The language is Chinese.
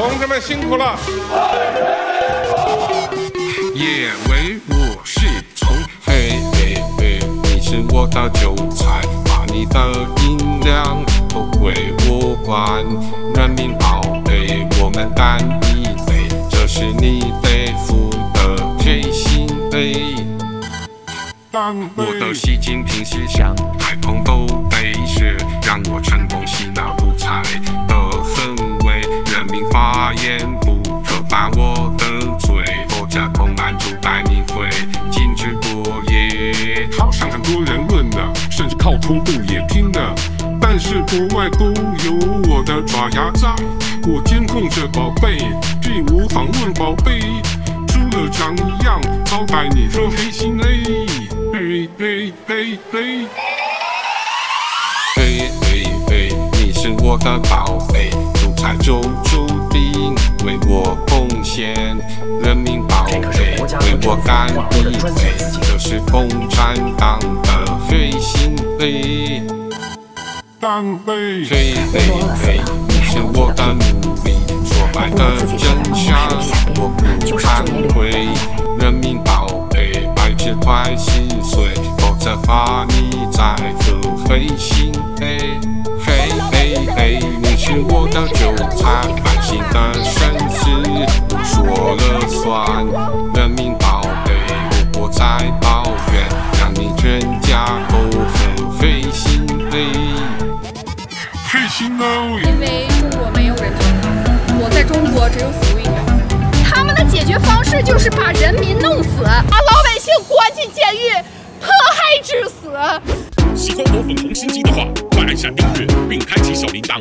同志们辛苦了。耶，喂，我是从，嘿嘿嘿，你是我的韭菜，把你的音量都归我管。人民宝贝，我们干一杯，这是你得付的贴心杯。我的习近平思想，太空都得是甚至靠徒步也拼了，但是国外都有我的爪牙在，我监控着宝贝，屁无访问宝贝，出了场一样招待你说黑心嘞嘿嘿嘿嘿。嘿嘿嘿，你是我的宝贝，独裁就奉献。人民宝贝，为我干一杯，这是共产党的最心杯。干杯！嘿嘿嘿，你是我的奴隶，说白的真相我不惭愧。人民宝贝，白纸快心碎，否则罚你再喝黑心 A。嘿嘿嘿，你是我的韭菜，百姓的生因为中国没有人权我在中国只有死路一条。他们的解决方式就是把人民弄死，把老百姓关进监狱，迫害致死。喜欢我粉红心机的话，快按下订阅并开启小铃铛。